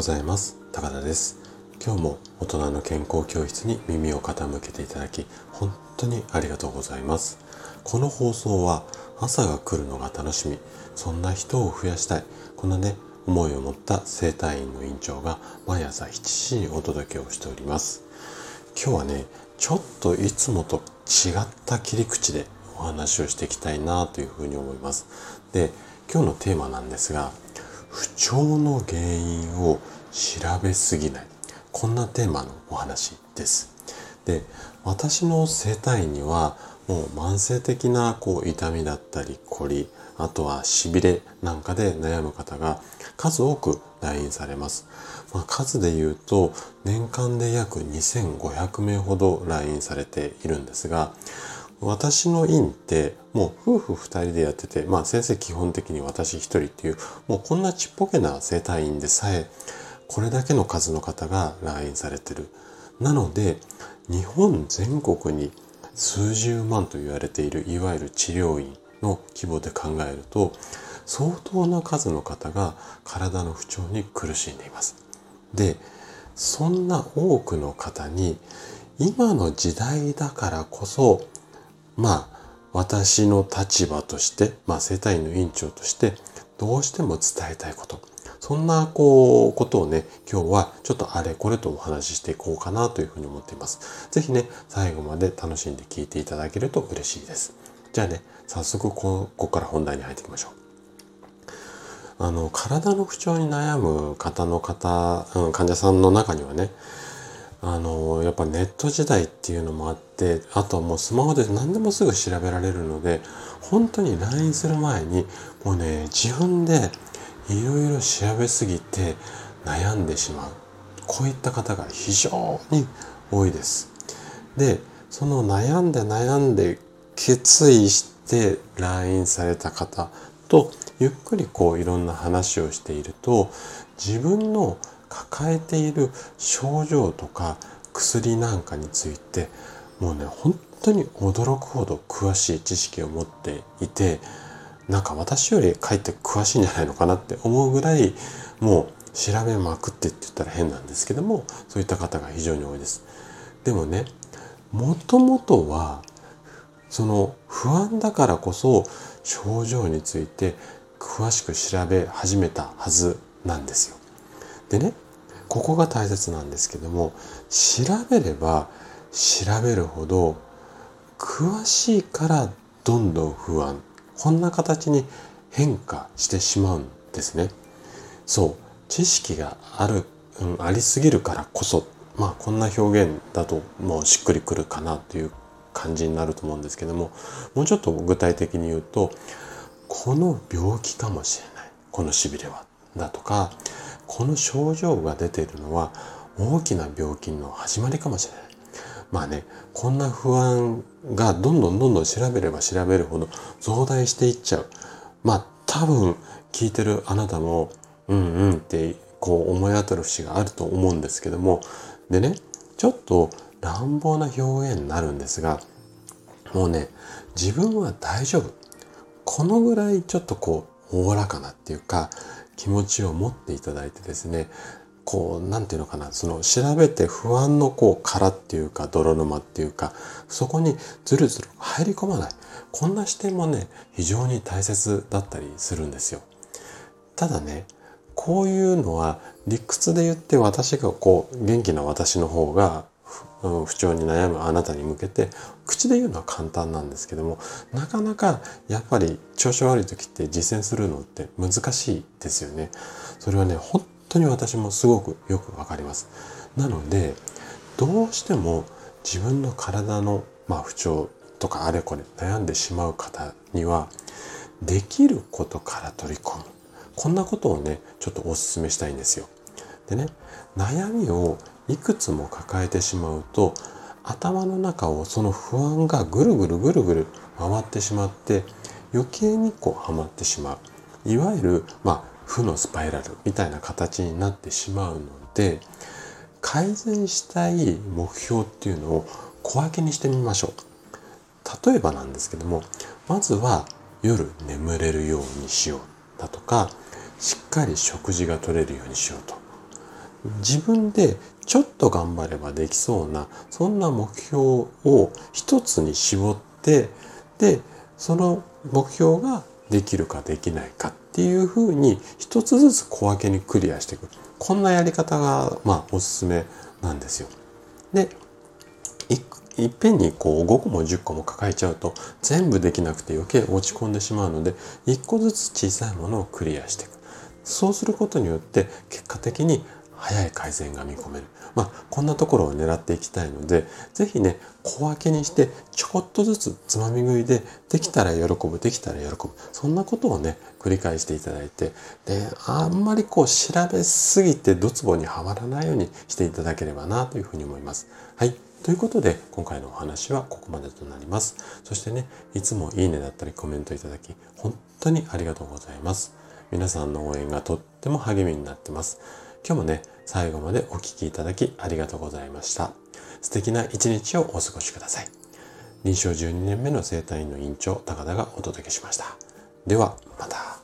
ございます。高田です。今日も大人の健康教室に耳を傾けていただき本当にありがとうございます。この放送は朝が来るのが楽しみそんな人を増やしたいこんなね思いを持った整体院の院長が毎朝7時にお届けをしております。今日はねちょっといつもと違った切り口でお話をしていきたいなというふうに思います。で今日のテーマなんですが不調の原因を調べすぎない。こんなテーマのお話です。で私の整体院にはもう慢性的なこう痛みだったり凝りあとはしびれなんかで悩む方が数多く来院されます、まあ、数で言うと年間で約2500名ほど来院されているんですが私の院ってもう夫婦二人でやってて、まあ先生基本的に私一人っていう、もうこんなちっぽけな生体院でさえ、これだけの数の方が来院されてる。なので、日本全国に数十万と言われているいわゆる治療院の規模で考えると、相当な数の方が体の不調に苦しんでいます。で、そんな多くの方に今の時代だからこそまあ私の立場として、まあ、生体院の院長としてどうしても伝えたいこと。そんな、こう、ことをね、今日はちょっとあれこれとお話ししていこうかなというふうに思っています。ぜひね、最後まで楽しんで聞いていただけると嬉しいです。じゃあね、早速ここから本題に入っていきましょう。あの、体の不調に悩む方の方、うん、患者さんの中にはね、あのやっぱネット時代っていうのもあってあともうスマホで何でもすぐ調べられるので本当に LINE する前にもうね自分でいろいろ調べすぎて悩んでしまう。こういった方が非常に多いです。でその悩んで悩んで決意して LINE された方とゆっくりこういろんな話をしていると自分の抱えている症状とか薬なんかについてもうね本当に驚くほど詳しい知識を持っていてなんか私よりかえって詳しいんじゃないのかなって思うぐらいもう調べまくってって言ったら変なんですけどもそういった方が非常に多いです。でもねもともとはその不安だからこそ症状について詳しく調べ始めたはずなんですよ。でねここが大切なんですけども調べれば調べるほど詳しいからどんどん不安。こんな形に変化してしまうんですね。そう。知識がある、うん、ありすぎるからこそまあこんな表現だともうしっくりくるかなという感じになると思うんですけどももうちょっと具体的に言うとこの病気かもしれない。このしびれは。だとかこの症状が出ているのは大きな病気の始まりかもしれない。まあね、こんな不安がどんどんどんどん調べれば調べるほど増大していっちゃう。まあ多分聞いてるあなたもうんうんってこう思い当たる節があると思うんですけどもでねちょっと乱暴な表現になるんですがもうね自分は大丈夫このぐらいちょっとこうおおらかなっていうか気持ちを持っていただいてですねこう何て言うのかなその調べて不安のこう殻っていうか泥沼っていうかそこにずるずる入り込まない。こんな視点もね非常に大切だったりするんですよ。ただねこういうのは理屈で言って私がこう元気な私の方が不調に悩むあなたに向けて口で言うのは簡単なんですけどもなかなかやっぱり調子悪い時って実践するのって難しいですよね。それはね本当に私もすごくよくわかります。なのでどうしても自分の体の、まあ、不調とかあれこれ悩んでしまう方にはできることから取り込むこんなことをねちょっとお勧めしたいんですよ。でね悩みをいくつも抱えてしまうと頭の中をその不安がぐるぐるぐるぐる回ってしまって余計にこうはまってしまう。いわゆるまあ負のスパイラルみたいな形になってしまうので改善したい目標っていうのを小分けにしてみましょう。例えばなんですけどもまずは夜眠れるようにしよう。だとかしっかり食事が取れるようにしようと。自分でちょっと頑張ればできそうなそんな目標を一つに絞ってでその目標ができるかできないかっていうふうに一つずつ小分けにクリアしていくこんなやり方がまあおすすめなんですよ。でいっぺんにこう5個も10個も抱えちゃうと全部できなくて余計落ち込んでしまうので1個ずつ小さいものをクリアしていくそうすることによって結果的に早い改善が見込める。まあ、こんなところを狙っていきたいので、ぜひね、小分けにして、ちょっとずつつまみ食いで、できたら喜ぶ、できたら喜ぶ。そんなことをね、繰り返していただいて、で、あんまりこう調べすぎてドツボにはまらないようにしていただければなというふうに思います。はい。ということで、今回のお話はここまでとなります。そしてね、いつもいいねだったりコメントいただき、本当にありがとうございます。皆さんの応援がとっても励みになってます。今日もね、最後までお聴きいただきありがとうございました。素敵な一日をお過ごしください。臨床12年目の生体院の院長、高田がお届けしました。では、また。